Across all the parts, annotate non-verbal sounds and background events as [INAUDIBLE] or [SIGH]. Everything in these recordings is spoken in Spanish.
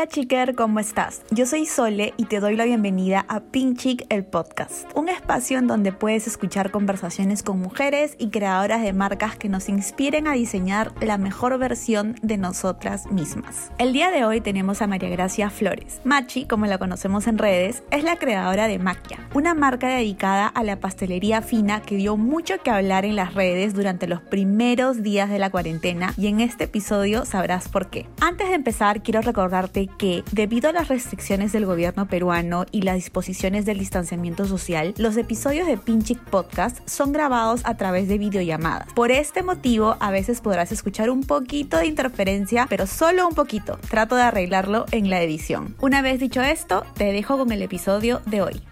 Hola chiquer, ¿cómo estás? Yo soy Sole y te doy la bienvenida a Pink Chick el podcast, un espacio en donde puedes escuchar conversaciones con mujeres y creadoras de marcas que nos inspiren a diseñar la mejor versión de nosotras mismas. El día de hoy tenemos a María Gracia Flores. Machi, como la conocemos en redes, es la creadora de Maquia, una marca dedicada a la pastelería fina que dio mucho que hablar en las redes durante los primeros días de la cuarentena y en este episodio sabrás por qué. Antes de empezar, quiero recordarte que, debido a las restricciones del gobierno peruano y las disposiciones del distanciamiento social, los episodios de Pinchic Podcast son grabados a través de videollamadas. Por este motivo, a veces podrás escuchar un poquito de interferencia, pero solo un poquito. Trato de arreglarlo en la edición. Una vez dicho esto, te dejo con el episodio de hoy.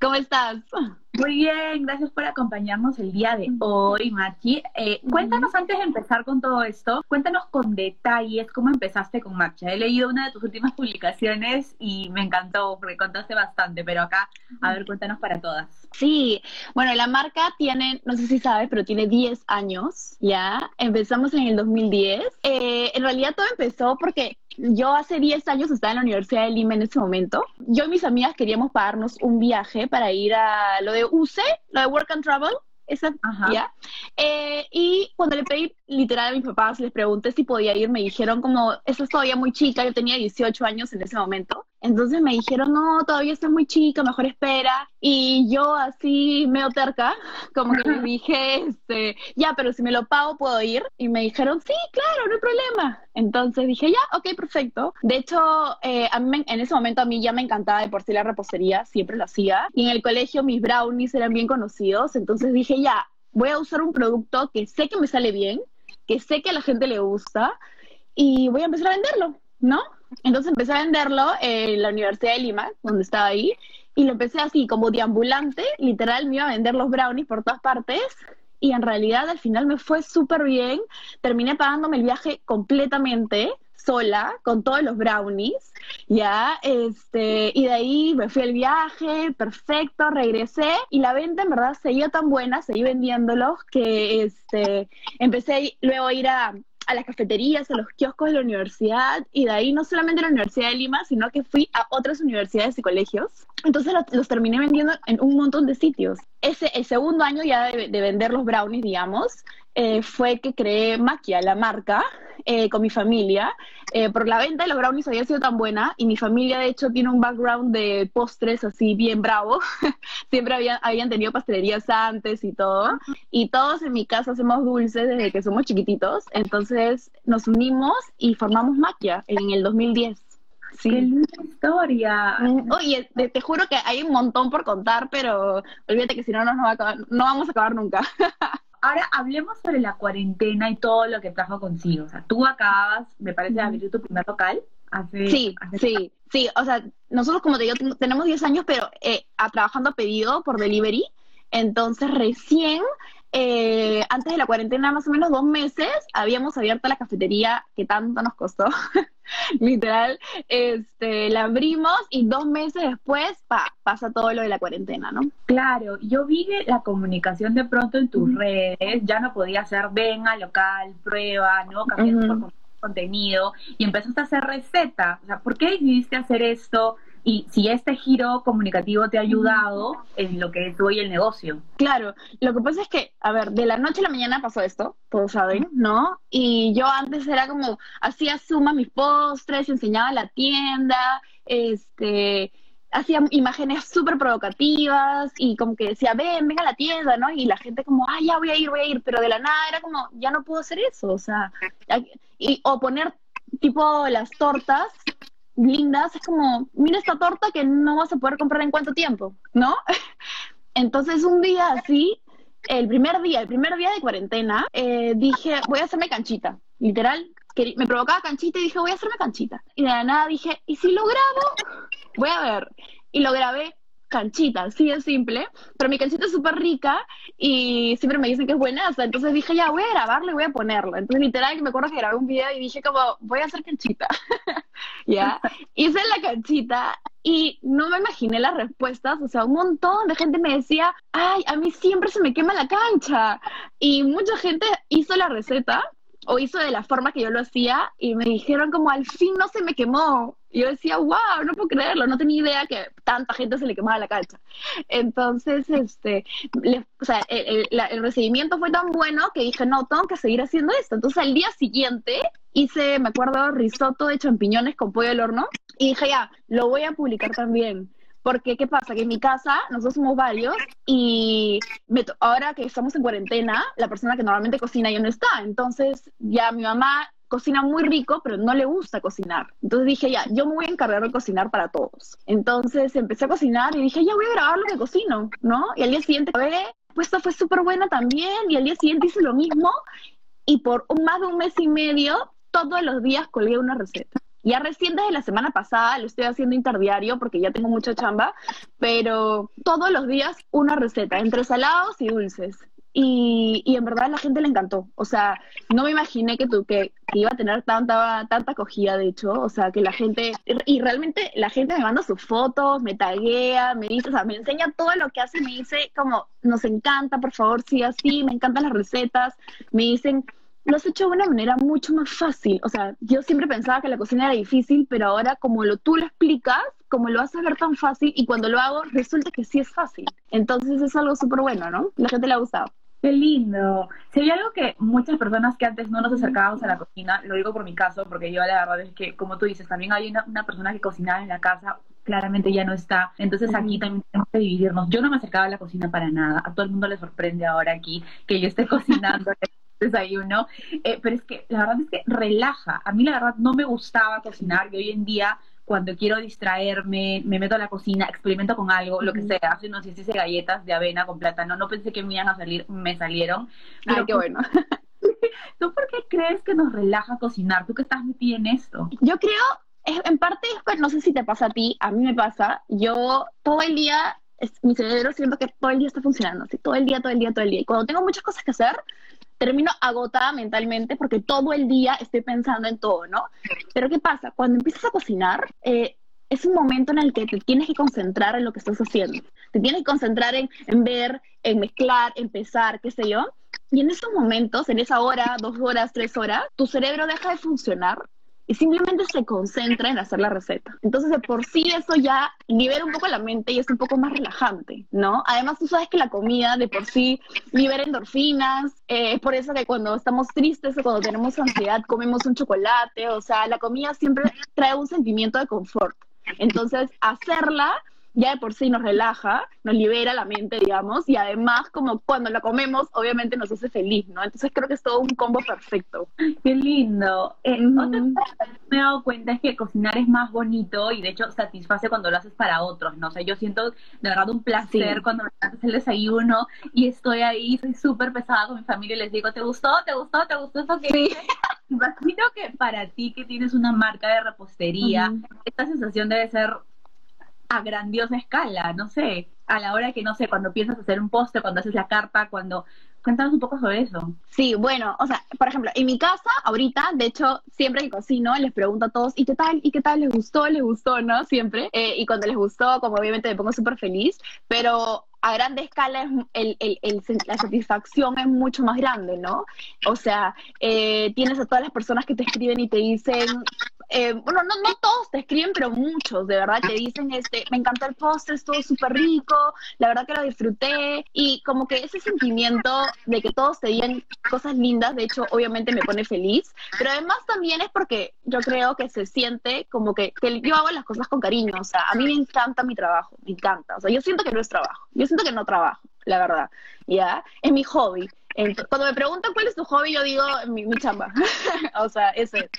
¿Cómo estás? Muy bien, gracias por acompañarnos el día de hoy, Machi. Eh, cuéntanos antes de empezar con todo esto, cuéntanos con detalles cómo empezaste con Machi. He leído una de tus últimas publicaciones y me encantó porque contaste bastante, pero acá, a ver, cuéntanos para todas. Sí, bueno, la marca tiene, no sé si sabes, pero tiene 10 años, ¿ya? Empezamos en el 2010. Eh, en realidad todo empezó porque yo hace 10 años estaba en la Universidad de Lima en ese momento. Yo y mis amigas queríamos pagarnos un viaje para ir a lo de UCE, lo de Work and Travel, esa, ¿ya? Eh, y cuando le pedí literal a mis papás, les pregunté si podía ir, me dijeron como, eso es todavía muy chica, yo tenía 18 años en ese momento, entonces me dijeron, no, todavía estás muy chica, mejor espera, y yo así medio terca, [LAUGHS] como que les dije, este, ya, pero si me lo pago puedo ir, y me dijeron, sí, claro, no hay problema, entonces dije, ya, ok, perfecto, de hecho, eh, a mí, en ese momento a mí ya me encantaba de por sí la repostería, siempre lo hacía, y en el colegio mis brownies eran bien conocidos, entonces dije, ya, voy a usar un producto que sé que me sale bien, que sé que a la gente le gusta y voy a empezar a venderlo, ¿no? Entonces empecé a venderlo en la Universidad de Lima, donde estaba ahí, y lo empecé así como deambulante, literal me iba a vender los brownies por todas partes y en realidad al final me fue súper bien, terminé pagándome el viaje completamente sola con todos los brownies, ya, este, y de ahí me fui al viaje, perfecto, regresé y la venta en verdad seguía tan buena, seguí vendiéndolos que este, empecé luego a ir a, a las cafeterías, a los kioscos de la universidad y de ahí no solamente la Universidad de Lima, sino que fui a otras universidades y colegios. Entonces los, terminé vendiendo en un montón de sitios. Ese, el segundo año ya de, de vender los brownies, digamos, eh, fue que creé Maquia, la marca, eh, con mi familia, eh, por la venta de los brownies había sido tan buena y mi familia de hecho tiene un background de postres así bien bravo, [LAUGHS] siempre habían, habían tenido pastelerías antes y todo, y todos en mi casa hacemos dulces desde que somos chiquititos, entonces nos unimos y formamos Maquia en el 2010. Sí. ¡Qué linda historia! Oye, te, te, juro que hay un montón por contar, pero olvídate que si no, no, no, va a acabar, no vamos a acabar nunca. [LAUGHS] Ahora hablemos sobre la cuarentena y todo lo que trajo consigo. O sea, tú acabas, me parece, de abrir tu primer local. Hace, sí, sí, sí. O sea, nosotros, como te digo, tenemos 10 años, pero eh, a, trabajando a pedido por delivery. Entonces, recién, eh, antes de la cuarentena, más o menos dos meses, habíamos abierto la cafetería que tanto nos costó. [LAUGHS] [LAUGHS] literal, este, la abrimos y dos meses después pa, pasa todo lo de la cuarentena, ¿no? Claro, yo vi la comunicación de pronto en tus redes, ya no podía ser venga, local, prueba, ¿no? Cambiando por contenido y empezaste a hacer receta. O sea, ¿por qué decidiste hacer esto? Y si este giro comunicativo te ha ayudado en lo que es hoy el negocio. Claro, lo que pasa es que, a ver, de la noche a la mañana pasó esto, todos saben, ¿no? Y yo antes era como, hacía suma mis postres, enseñaba la tienda, este, hacía imágenes súper provocativas y como que decía, ven, ven a la tienda, ¿no? Y la gente como, ah, ya voy a ir, voy a ir, pero de la nada era como, ya no puedo hacer eso, o sea, y, o poner tipo las tortas lindas, es como, mira esta torta que no vas a poder comprar en cuánto tiempo, ¿no? [LAUGHS] Entonces un día así, el primer día, el primer día de cuarentena, eh, dije, voy a hacerme canchita, literal. Que me provocaba canchita y dije, voy a hacerme canchita. Y de la nada dije, ¿y si lo grabo? Voy a ver. Y lo grabé canchita, así de simple, pero mi canchita es súper rica y siempre me dicen que es buena, entonces dije, ya, voy a grabarlo y voy a ponerlo. Entonces, literal, me acuerdo que grabé un video y dije como, voy a hacer canchita, [LAUGHS] ¿ya? Hice la canchita y no me imaginé las respuestas, o sea, un montón de gente me decía, ay, a mí siempre se me quema la cancha. Y mucha gente hizo la receta o hizo de la forma que yo lo hacía y me dijeron como al fin no se me quemó. Y yo decía, wow, no puedo creerlo, no tenía idea que tanta gente se le quemaba la calcha. Entonces, este, o sea, el, el, recibimiento fue tan bueno que dije, no, tengo que seguir haciendo esto. Entonces, al día siguiente hice, me acuerdo, risotto de champiñones con pollo al horno y dije, ya, lo voy a publicar también. Porque, ¿qué pasa? Que en mi casa, nosotros somos varios y ahora que estamos en cuarentena, la persona que normalmente cocina ya no está. Entonces, ya mi mamá cocina muy rico, pero no le gusta cocinar. Entonces dije, ya, yo me voy a encargar de cocinar para todos. Entonces empecé a cocinar y dije, ya voy a grabar lo que cocino, ¿no? Y al día siguiente, pues esto fue súper buena también. Y al día siguiente hice lo mismo. Y por más de un mes y medio, todos los días colgué una receta. Ya recién desde la semana pasada lo estoy haciendo interdiario porque ya tengo mucha chamba, pero todos los días una receta, entre salados y dulces. Y, y, en verdad a la gente le encantó. O sea, no me imaginé que, tú, que, iba a tener tanta, tanta acogida, de hecho. O sea, que la gente, y realmente la gente me manda sus fotos, me taguea, me dice, o sea, me enseña todo lo que hace, me dice como, nos encanta, por favor, sí, así, me encantan las recetas. Me dicen, lo has hecho de una manera mucho más fácil. O sea, yo siempre pensaba que la cocina era difícil, pero ahora como lo, tú lo explicas, como lo haces ver tan fácil y cuando lo hago resulta que sí es fácil. Entonces es algo súper bueno, ¿no? La gente le ha gustado. Qué lindo. Si hay algo que muchas personas que antes no nos acercábamos a la cocina, lo digo por mi caso, porque yo la verdad es que, como tú dices, también hay una, una persona que cocinaba en la casa, claramente ya no está. Entonces aquí también tenemos que dividirnos. Yo no me acercaba a la cocina para nada. A todo el mundo le sorprende ahora aquí que yo esté [LAUGHS] cocinando desayuno, eh, pero es que la verdad es que relaja. A mí la verdad no me gustaba cocinar y hoy en día cuando quiero distraerme, me meto a la cocina, experimento con algo, lo que sea. Hace unos días hice galletas de avena con plátano, no pensé que me iban a salir, me salieron. Ay, qué bueno. [LAUGHS] ¿Tú por qué crees que nos relaja cocinar? ¿Tú que estás metida en esto? Yo creo, en parte, no sé si te pasa a ti, a mí me pasa, yo todo el día, mi cerebro siento que todo el día está funcionando, así, todo el día, todo el día, todo el día. Y cuando tengo muchas cosas que hacer, termino agotada mentalmente porque todo el día estoy pensando en todo, ¿no? Pero ¿qué pasa? Cuando empiezas a cocinar, eh, es un momento en el que te tienes que concentrar en lo que estás haciendo. Te tienes que concentrar en, en ver, en mezclar, en pesar, qué sé yo. Y en esos momentos, en esa hora, dos horas, tres horas, tu cerebro deja de funcionar y simplemente se concentra en hacer la receta. Entonces, de por sí eso ya libera un poco la mente y es un poco más relajante, ¿no? Además, tú sabes que la comida de por sí libera endorfinas, eh, es por eso que cuando estamos tristes o cuando tenemos ansiedad comemos un chocolate, o sea, la comida siempre trae un sentimiento de confort. Entonces, hacerla ya de por sí nos relaja, nos libera la mente, digamos, y además como cuando la comemos, obviamente nos hace feliz, ¿no? Entonces creo que es todo un combo perfecto. Qué lindo. Eh, Otra cosa que me he dado cuenta es que cocinar es más bonito y de hecho satisface cuando lo haces para otros, ¿no? O sea, yo siento de verdad un placer cuando me haces el desayuno y estoy ahí, soy súper pesada con mi familia y les digo, ¿te gustó? ¿Te gustó? ¿Te gustó eso que sí. Imagino que para ti que tienes una marca de repostería, esta sensación debe ser a grandiosa escala, no sé, a la hora que, no sé, cuando piensas hacer un postre, cuando haces la carta, cuando... Cuéntanos un poco sobre eso. Sí, bueno, o sea, por ejemplo, en mi casa, ahorita, de hecho, siempre que cocino, les pregunto a todos, ¿y qué tal? ¿Y qué tal? ¿Les gustó? ¿Les gustó? ¿No? Siempre. Eh, y cuando les gustó, como obviamente me pongo súper feliz, pero a grande escala el, el, el, la satisfacción es mucho más grande, ¿no? O sea, eh, tienes a todas las personas que te escriben y te dicen, eh, bueno, no, no todos te escriben, pero muchos, de verdad, te dicen, este, me encantó el postre, estuvo súper rico, la verdad que lo disfruté, y como que ese sentimiento de que todos te digan cosas lindas, de hecho, obviamente me pone feliz, pero además también es porque yo creo que se siente como que, que yo hago las cosas con cariño, o sea, a mí me encanta mi trabajo, me encanta, o sea, yo siento que no es trabajo, yo siento que no trabajo, la verdad, ¿ya? Es mi hobby. cuando me preguntan cuál es tu hobby, yo digo mi, mi chamba, [LAUGHS] o sea, ese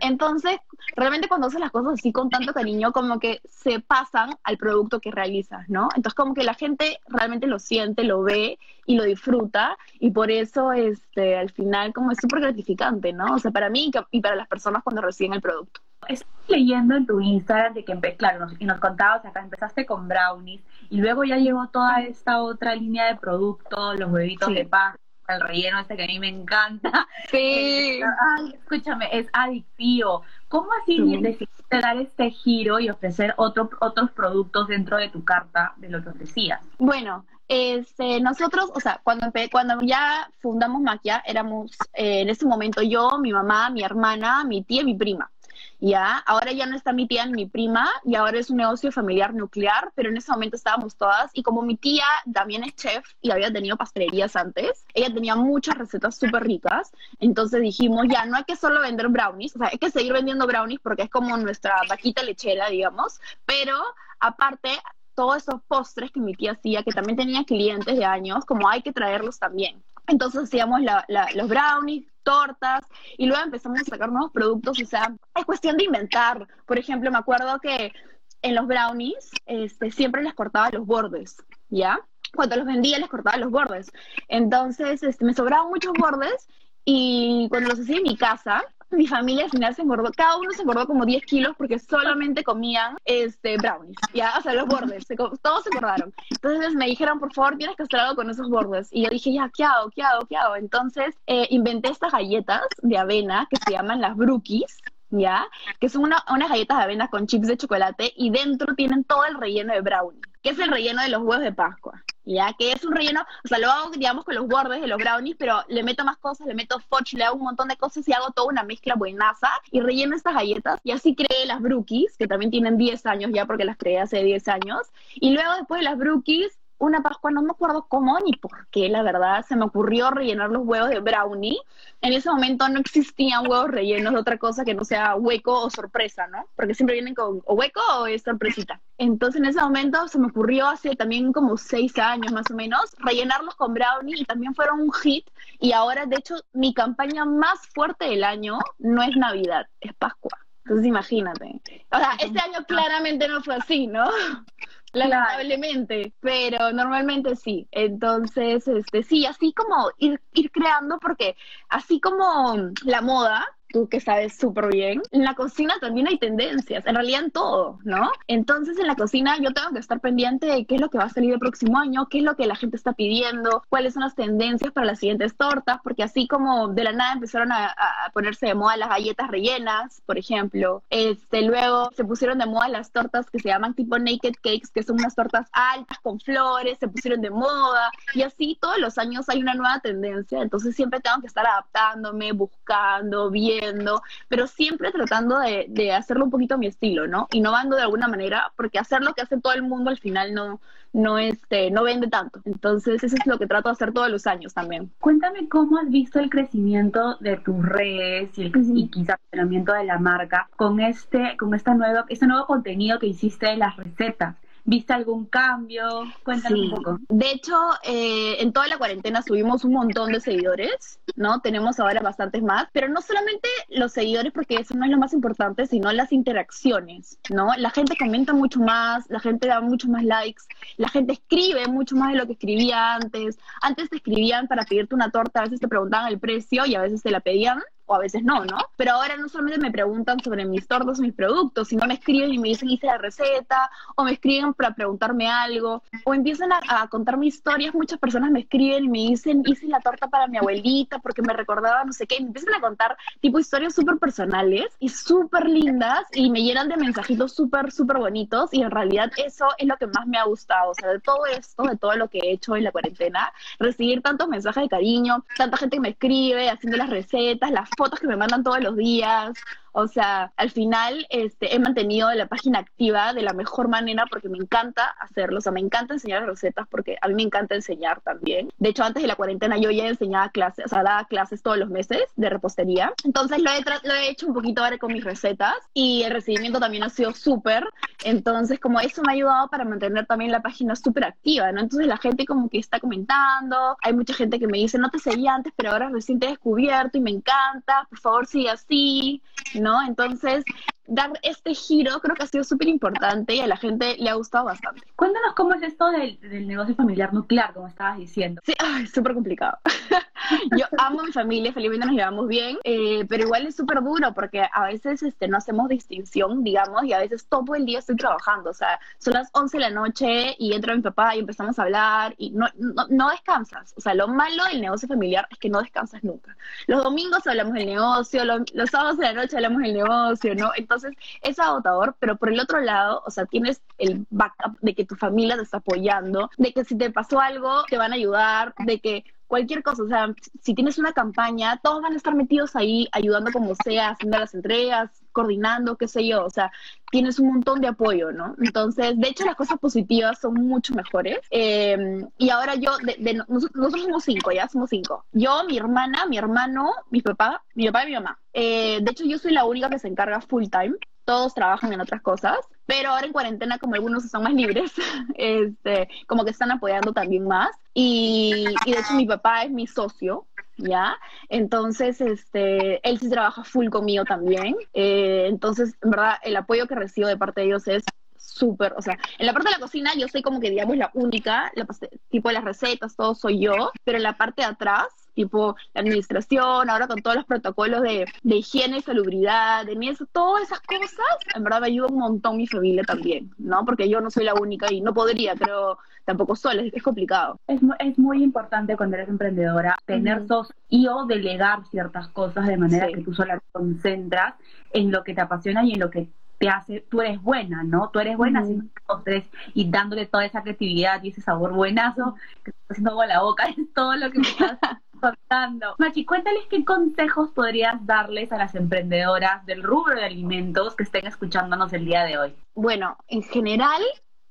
entonces, realmente cuando haces las cosas así con tanto cariño, como que se pasan al producto que realizas, ¿no? Entonces, como que la gente realmente lo siente, lo ve y lo disfruta, y por eso, este, al final, como es súper gratificante, ¿no? O sea, para mí y para las personas cuando reciben el producto. Estoy leyendo en tu Instagram de que, claro, nos, y nos contabas acá, empezaste con brownies, y luego ya llegó toda esta otra línea de productos, los huevitos de paz, el relleno este que a mí me encanta. [LAUGHS] Sí. Ay, escúchame, es adictivo. ¿Cómo así decidiste dar este giro y ofrecer otro, otros productos dentro de tu carta de lo que ofrecías? Bueno, este, nosotros, o sea, cuando, cuando ya fundamos Maquia, éramos eh, en ese momento yo, mi mamá, mi hermana, mi tía y mi prima. ¿Ya? Ahora ya no está mi tía ni mi prima y ahora es un negocio familiar nuclear, pero en ese momento estábamos todas y como mi tía también es chef y había tenido pastelerías antes, ella tenía muchas recetas súper ricas, entonces dijimos, ya, no hay que solo vender brownies, o sea, hay que seguir vendiendo brownies porque es como nuestra vaquita lechera, digamos, pero aparte todos esos postres que mi tía hacía, que también tenía clientes de años, como hay que traerlos también. Entonces hacíamos los brownies, tortas, y luego empezamos a sacar nuevos productos, o sea, es cuestión de inventar. Por ejemplo, me acuerdo que en los brownies este, siempre les cortaba los bordes, ¿ya? Cuando los vendía les cortaba los bordes. Entonces, este, me sobraban muchos bordes y cuando los hacía en mi casa, mi familia al final se engordó, cada uno se engordó como 10 kilos porque solamente comían este, brownies, ya, o sea, los bordes, todos se engordaron. Entonces me dijeron, por favor, tienes que hacer algo con esos bordes. Y yo dije, ya, ¿qué hago? ¿Qué hago? ¿Qué hago? Entonces eh, inventé estas galletas de avena que se llaman las brookies, ¿ya? Que son una, unas galletas de avena con chips de chocolate y dentro tienen todo el relleno de brownie, que es el relleno de los huevos de Pascua ya que es un relleno, o sea, lo hago, digamos, con los bordes de los brownies, pero le meto más cosas, le meto fudge, le hago un montón de cosas y hago toda una mezcla buenaza y relleno estas galletas. Y así creé las brookies, que también tienen 10 años ya porque las creé hace 10 años, y luego después de las brookies una Pascua, no me acuerdo cómo ni por qué, la verdad, se me ocurrió rellenar los huevos de brownie. En ese momento no existían huevos rellenos de otra cosa que no sea hueco o sorpresa, ¿no? Porque siempre vienen con o hueco o es sorpresita. Entonces en ese momento se me ocurrió hace también como seis años más o menos rellenarlos con brownie y también fueron un hit. Y ahora, de hecho, mi campaña más fuerte del año no es Navidad, es Pascua. Entonces imagínate. O sea, este año claramente no fue así, ¿no? Lamentablemente, pero normalmente sí. Entonces, este, sí, así como ir, ir creando, porque así como la moda, tú que sabes súper bien, en la cocina también hay tendencias, en realidad en todo, ¿no? Entonces en la cocina yo tengo que estar pendiente de qué es lo que va a salir el próximo año, qué es lo que la gente está pidiendo, cuáles son las tendencias para las siguientes tortas, porque así como de la nada empezaron a, ponerse de moda las galletas rellenas, por ejemplo, este, luego se pusieron de moda las tortas que se llaman tipo naked cakes, que son unas tortas altas con flores, se pusieron de moda, y así todos los años hay una nueva tendencia, entonces siempre tengo que estar adaptándome, buscando, viendo, pero siempre tratando de, hacerlo un poquito a mi estilo, ¿no? Innovando de alguna manera, porque hacer lo que hace todo el mundo al final no, no, este, no vende tanto. Entonces, eso es lo que trato de hacer todos los años también. Cuéntame cómo has visto el crecimiento de tus redes y, el, y quizá el crecimiento de la marca con este, con esta nueva, este nuevo contenido que hiciste de las recetas. ¿Viste algún cambio? Cuéntame un poco. De hecho, eh, en toda la cuarentena subimos un montón de seguidores, ¿no? Tenemos ahora bastantes más, pero no solamente los seguidores, porque eso no es lo más importante, sino las interacciones, ¿no? La gente comenta mucho más, la gente da mucho más likes, la gente escribe mucho más de lo que escribía antes. Antes te escribían para pedirte una torta, a veces te preguntaban el precio y a veces te la pedían o a veces no, ¿no? Pero ahora no solamente me preguntan sobre mis tortas o mis productos, sino me escriben y me dicen hice la receta, o me escriben para preguntarme algo, o empiezan a, a contarme historias, muchas personas me escriben y me dicen hice la torta para mi abuelita porque me recordaba no sé qué, y me empiezan a contar tipo historias súper personales y súper lindas y me llenan de mensajitos súper, súper bonitos. Y en realidad eso es lo que más me ha gustado, o sea, de todo esto, de todo lo que he hecho en la cuarentena, recibir tantos mensajes de cariño, tanta gente que me escribe, haciendo las recetas, las fotos que me mandan todos los días, o sea, al final este, he mantenido la página activa de la mejor manera porque me encanta hacerlo. O sea, me encanta enseñar recetas porque a mí me encanta enseñar también. De hecho, antes de la cuarentena yo ya enseñaba clases, o sea, daba clases todos los meses de repostería. Entonces lo he, lo he hecho un poquito ahora con mis recetas y el recibimiento también ha sido súper. Entonces, como eso me ha ayudado para mantener también la página súper activa, ¿no? Entonces la gente como que está comentando. Hay mucha gente que me dice, no te seguía antes, pero ahora recién te he descubierto y me encanta. Por favor, sigue así. ¿No? Entonces, dar este giro creo que ha sido súper importante y a la gente le ha gustado bastante. Cuéntanos cómo es esto del, negocio familiar nuclear, como estabas diciendo. Sí, súper complicado. [LAUGHS] yo amo a mi familia, felizmente nos llevamos bien, eh, pero igual es súper duro porque a veces este, no hacemos distinción, digamos, y a veces todo el día estoy trabajando, o sea, son las 11 de la noche y entra mi papá y empezamos a hablar y no, no, no descansas, o sea, lo malo del negocio familiar es que no descansas nunca. Los domingos hablamos del negocio, los, los sábados de la noche hablamos del negocio, ¿no? Entonces es agotador, pero por el otro lado, o sea, tienes el backup de que tu familia te está apoyando, de que si te pasó algo, te van a ayudar, de que cualquier cosa, o sea, si tienes una campaña, todos van a estar metidos ahí, ayudando como sea, haciendo las entregas, coordinando, qué sé yo, o sea, tienes un montón de apoyo, ¿no? Entonces, de hecho, las cosas positivas son mucho mejores. Eh, y ahora yo, de, nosotros, somos cinco, ya somos cinco. Yo, mi hermana, mi hermano, mi papá, mi papá y mi mamá. Eh, de hecho, yo soy la única que se encarga full time todos trabajan en otras cosas, pero ahora en cuarentena, como algunos están más libres, [LAUGHS] este, como que están apoyando también más. Y, y de hecho mi papá es mi socio, ¿ya? Entonces, este, él sí trabaja full conmigo también. Eh, entonces, en verdad, el apoyo que recibo de parte de ellos es súper, o sea, en la parte de la cocina yo soy como que, digamos, la única, la, tipo las recetas, todo soy yo, pero en la parte de atrás tipo la administración, ahora con todos los protocolos de, de higiene y salubridad, de eso, todas esas cosas, en verdad me ayuda un montón mi familia también, ¿no? Porque yo no soy la única y no podría, pero tampoco sola, es, complicado. Es, es, muy importante cuando eres emprendedora tener uh y o delegar ciertas cosas de manera que tú sola te concentras en lo que te apasiona y en lo que te hace, tú eres buena, ¿no? Tú eres buena haciendo postres y dándole toda esa creatividad y ese sabor buenazo que te está haciendo agua la boca, [LAUGHS] es todo lo que me estás [LAUGHS] contando. Machi, cuéntales qué consejos podrías darles a las emprendedoras del rubro de alimentos que estén escuchándonos el día de hoy. Bueno, en general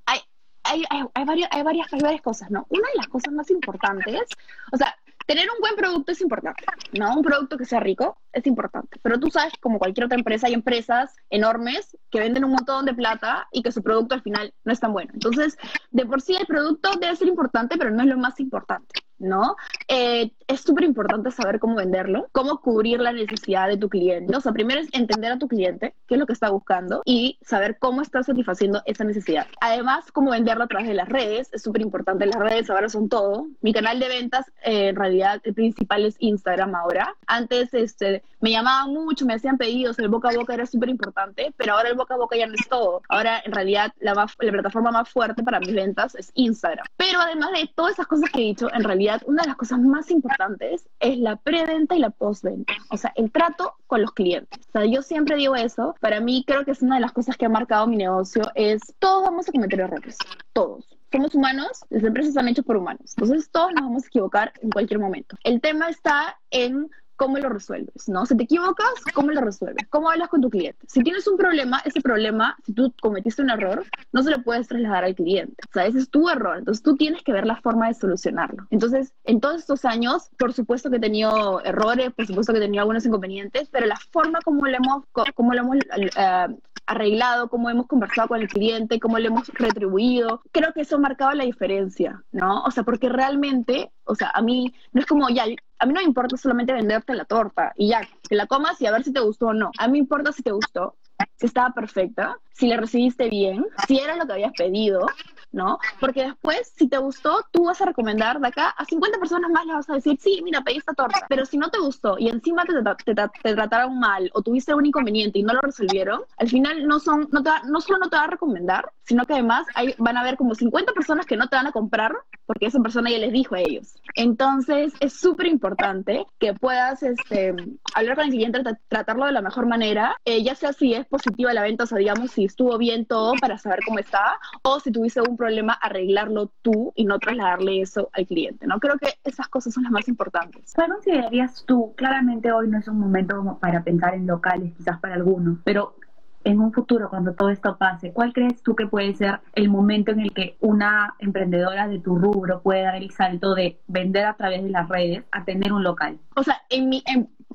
hay, hay, hay, hay, varias, hay, varias, hay varias cosas, ¿no? Una de las cosas más importantes, o sea, tener un buen producto es importante, ¿no? Un producto que sea rico es importante, pero tú sabes, como cualquier otra empresa, hay empresas enormes que venden un montón de plata y que su producto al final no es tan bueno. Entonces, de por sí el producto debe ser importante, pero no es lo más importante. ¿No? Eh, es súper importante saber cómo venderlo, cómo cubrir la necesidad de tu cliente. O sea, primero es entender a tu cliente, qué es lo que está buscando y saber cómo está satisfaciendo esa necesidad. Además, cómo venderlo a través de las redes, es súper importante. Las redes ahora son todo. Mi canal de ventas, eh, en realidad, el principal es Instagram ahora. Antes este, me llamaban mucho, me hacían pedidos, el boca a boca era súper importante, pero ahora el boca a boca ya no es todo. Ahora, en realidad, la, la plataforma más fuerte para mis ventas es Instagram. Pero además de todas esas cosas que he dicho, en realidad, una de las cosas más importantes es la preventa y la postventa, o sea, el trato con los clientes. O sea, yo siempre digo eso, para mí creo que es una de las cosas que ha marcado mi negocio, es todos vamos a cometer errores, todos somos humanos, las empresas están hechas por humanos. Entonces todos nos vamos a equivocar en cualquier momento. El tema está en cómo lo resuelves, ¿no? Si te equivocas, ¿cómo lo resuelves? ¿Cómo hablas con tu cliente? Si tienes un problema, ese problema, si tú cometiste un error, no se lo puedes trasladar al cliente. O sea, ese es tu error. Entonces tú tienes que ver la forma de solucionarlo. Entonces, en todos estos años, por supuesto que he tenido errores, por supuesto que he tenido algunos inconvenientes, pero la forma como lo hemos, como lo hemos uh, arreglado, cómo hemos conversado con el cliente, cómo le hemos retribuido. Creo que eso ha marcado la diferencia, ¿no? O sea, porque realmente, o sea, a mí no es como ya, a mí no me importa solamente venderte la torta y ya, que la comas y a ver si te gustó o no. A mí me importa si te gustó, si estaba perfecta, si le recibiste bien, si era lo que habías pedido, ¿no? Porque después, si te gustó, tú vas a recomendar de acá a 50 personas más, le vas a decir, sí, mira, pedí esta torta. Pero si no te gustó y encima te, te, trataron mal o tuviste un inconveniente y no lo resolvieron, al final no, son, no, te no solo no te va a recomendar, sino que además hay, van a haber como 50 personas que no te van a comprar porque esa persona ya les dijo a ellos. Entonces, es súper importante que puedas este, hablar con el cliente, tratarlo de la mejor manera, eh, ya sea si es positiva la venta, o sea, digamos, si estuvo bien todo para saber cómo está, o si tuviste un problema, arreglarlo tú y no trasladarle eso al cliente, ¿no? Creo que esas cosas son las más importantes. ¿Cuál considerarías tú? Claramente hoy no es un momento como para pensar en locales, quizás para algunos, pero en un futuro, cuando todo esto pase, ¿cuál crees tú que puede ser el momento en el que una emprendedora de tu rubro puede dar el salto de vender a través de las redes a tener un local? O sea, en mi,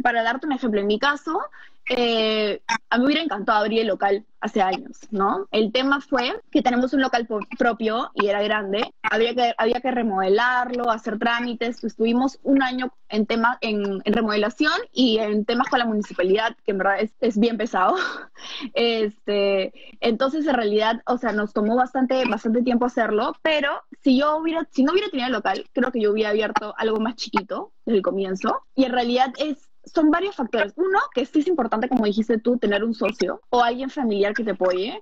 para darte un ejemplo, en mi caso, eh, a mí me hubiera encantado abrir el local hace años, ¿no? El tema fue que tenemos un local propio y era grande, había que, había que remodelarlo, hacer trámites, estuvimos un año en tema en, remodelación y en temas con la municipalidad, que en verdad es, es, bien pesado. [LAUGHS] Este, entonces en realidad, o sea, nos tomó bastante, bastante tiempo hacerlo, pero si yo hubiera, si no hubiera tenido el local, creo que yo hubiera abierto algo más chiquito desde el comienzo y en realidad es son varios factores. Uno, que sí es importante, como dijiste tú, tener un socio o alguien familiar que te apoye,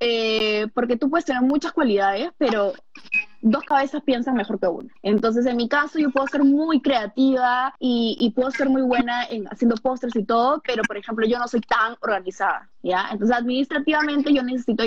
eh, porque tú puedes tener muchas cualidades, pero dos cabezas piensan mejor que una. Entonces, en mi caso, yo puedo ser muy creativa y, puedo ser muy buena en haciendo postres y todo, pero, por ejemplo, yo no soy tan organizada, ¿ya? Entonces, administrativamente yo necesito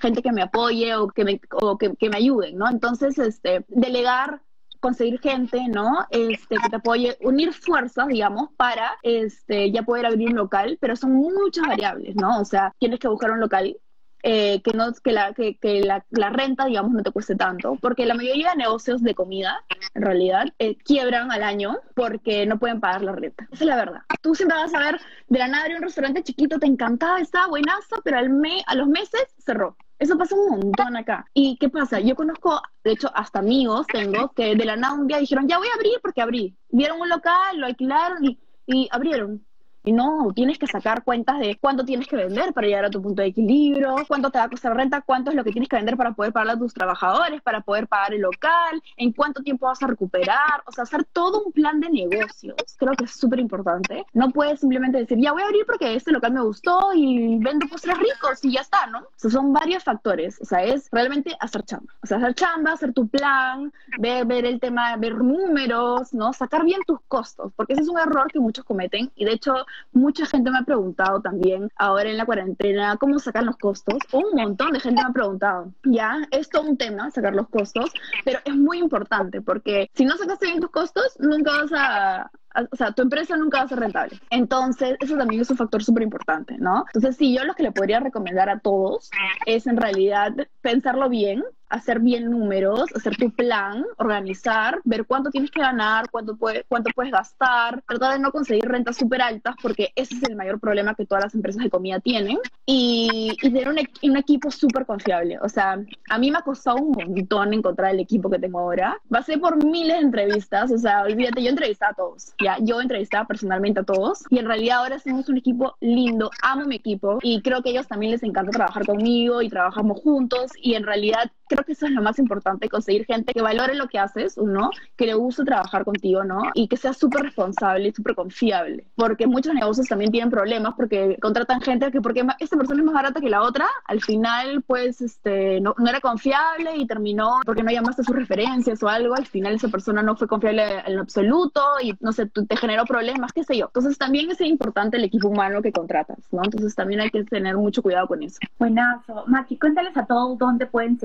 gente que me apoye o que me, o que, que me ayuden, ¿no? Entonces, este, delegar conseguir gente, ¿no? Este, que te apoye, unir fuerzas, digamos, para este, ya poder abrir un local, pero son muchas variables, ¿no? O sea, tienes que buscar un local eh, que, no, que, la, que, que la, la, renta, digamos, no te cueste tanto, porque la mayoría de negocios de comida, en realidad, eh, quiebran al año porque no pueden pagar la renta. Esa es la verdad. Tú siempre vas a ver, de la nada un restaurante chiquito, te encantaba, estaba buenazo, pero al me, a los meses cerró. Eso pasa un montón acá. ¿Y qué pasa? Yo conozco, de hecho, hasta amigos tengo que de la nada un día dijeron, ya voy a abrir porque abrí. Vieron un local, lo alquilaron y, y abrieron. Y no, tienes que sacar cuentas de cuánto tienes que vender para llegar a tu punto de equilibrio, cuánto te va a costar renta, cuánto es lo que tienes que vender para poder pagar a tus trabajadores, para poder pagar el local, en cuánto tiempo vas a recuperar, o sea, hacer todo un plan de negocios. Creo que es súper importante. No puedes simplemente decir, ya voy a abrir porque este local me gustó y vendo postres ricos y ya está, ¿no? O sea, son varios factores. O sea, es realmente hacer chamba. O sea, hacer chamba, hacer tu plan, ver, ver el tema, ver números, ¿no? Sacar bien tus costos, porque ese es un error que muchos cometen y de hecho mucha gente me ha preguntado también ahora en la cuarentena cómo sacar los costos. Un montón de gente me ha preguntado. Ya, es todo un tema sacar los costos, pero es muy importante porque si no sacaste bien tus costos, nunca vas a, o sea, tu empresa nunca va a ser rentable. Entonces, eso también es un factor súper importante, ¿no? Entonces, sí, yo lo que le podría recomendar a todos es en realidad pensarlo bien, hacer bien números, hacer tu plan, organizar, ver cuánto tienes que ganar, cuánto, puede, cuánto puedes gastar, tratar de no conseguir rentas súper altas porque ese es el mayor problema que todas las empresas de comida tienen y, y tener un, un equipo súper confiable. O sea, a mí me ha costado un montón encontrar el equipo que tengo ahora. Pasé por miles de entrevistas, o sea, olvídate, yo entrevisté a todos, yo entrevistaba personalmente a todos y en realidad ahora somos un equipo lindo, amo mi equipo y creo que ellos también les encanta trabajar conmigo y trabajamos juntos y en realidad creo que eso es lo más importante, conseguir gente que valore lo que haces, uno, que le guste trabajar contigo, ¿no? Y que sea súper responsable y súper confiable. Porque muchos negocios también tienen problemas porque contratan gente que porque esta persona es más barata que la otra, al final pues este, no, no era confiable y terminó porque no llamaste sus referencias o algo, al final esa persona no fue confiable en absoluto y no sé, te generó problemas, qué sé yo. Entonces también es importante el equipo humano que contratas, ¿no? Entonces también hay que tener mucho cuidado con eso. Buenazo. Maki, cuéntales a todos dónde pueden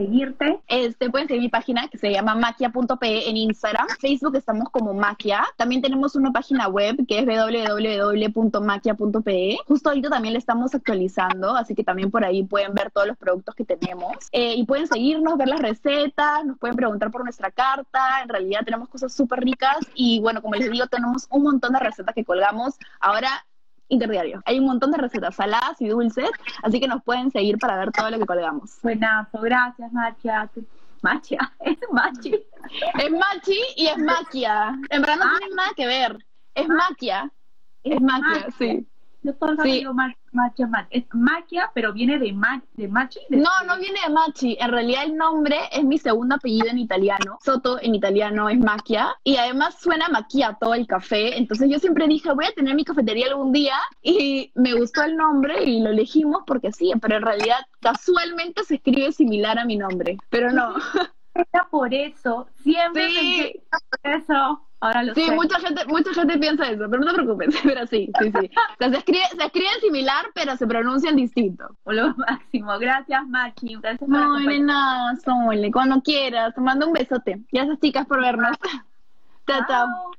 Este, pueden seguir mi página que se llama maquia.pe en Instagram. Facebook estamos como Maquia. También tenemos una página web que es www.maquia.pe. Justo ahorita también le estamos actualizando, así que también por ahí pueden ver todos los productos que tenemos. Eh, y pueden seguirnos, ver las recetas, nos pueden preguntar por nuestra carta. En realidad tenemos cosas súper ricas y bueno, como les digo, tenemos un montón de recetas que colgamos. Ahora interdiario. Hay un montón de recetas saladas y dulces, así que nos pueden seguir para ver todo lo que colgamos. Buenazo, gracias, Machia. Machia, [LAUGHS] es machi. Es machi y es maquia. En verdad no ah. tienen nada que ver. Es maquia. Es, maquia, sí. Yo todo sí. digo maquia, es maquia, pero viene de, de machi. no, no viene de machi. En realidad el nombre es mi segundo apellido en italiano. Soto en italiano es maquia. Y además suena todo el café. Entonces yo siempre dije, voy a tener mi cafetería algún día. Y me gustó el nombre y lo elegimos porque sí. Pero en realidad casualmente se escribe similar a mi nombre. Pero no. Era por eso. Siempre sí. por eso. Ahora lo sí, mucha gente, mucha gente piensa eso, pero no te preocupes, [LAUGHS] pero sí, sí, sí. O sea, se, escribe, se escriben similar, pero se pronuncian distinto. Lo máximo. Gracias, Machi. Gracias no, de nada, Sole. Cuando quieras. Te mando un besote. Gracias, chicas, por vernos. [LAUGHS] chao. chao.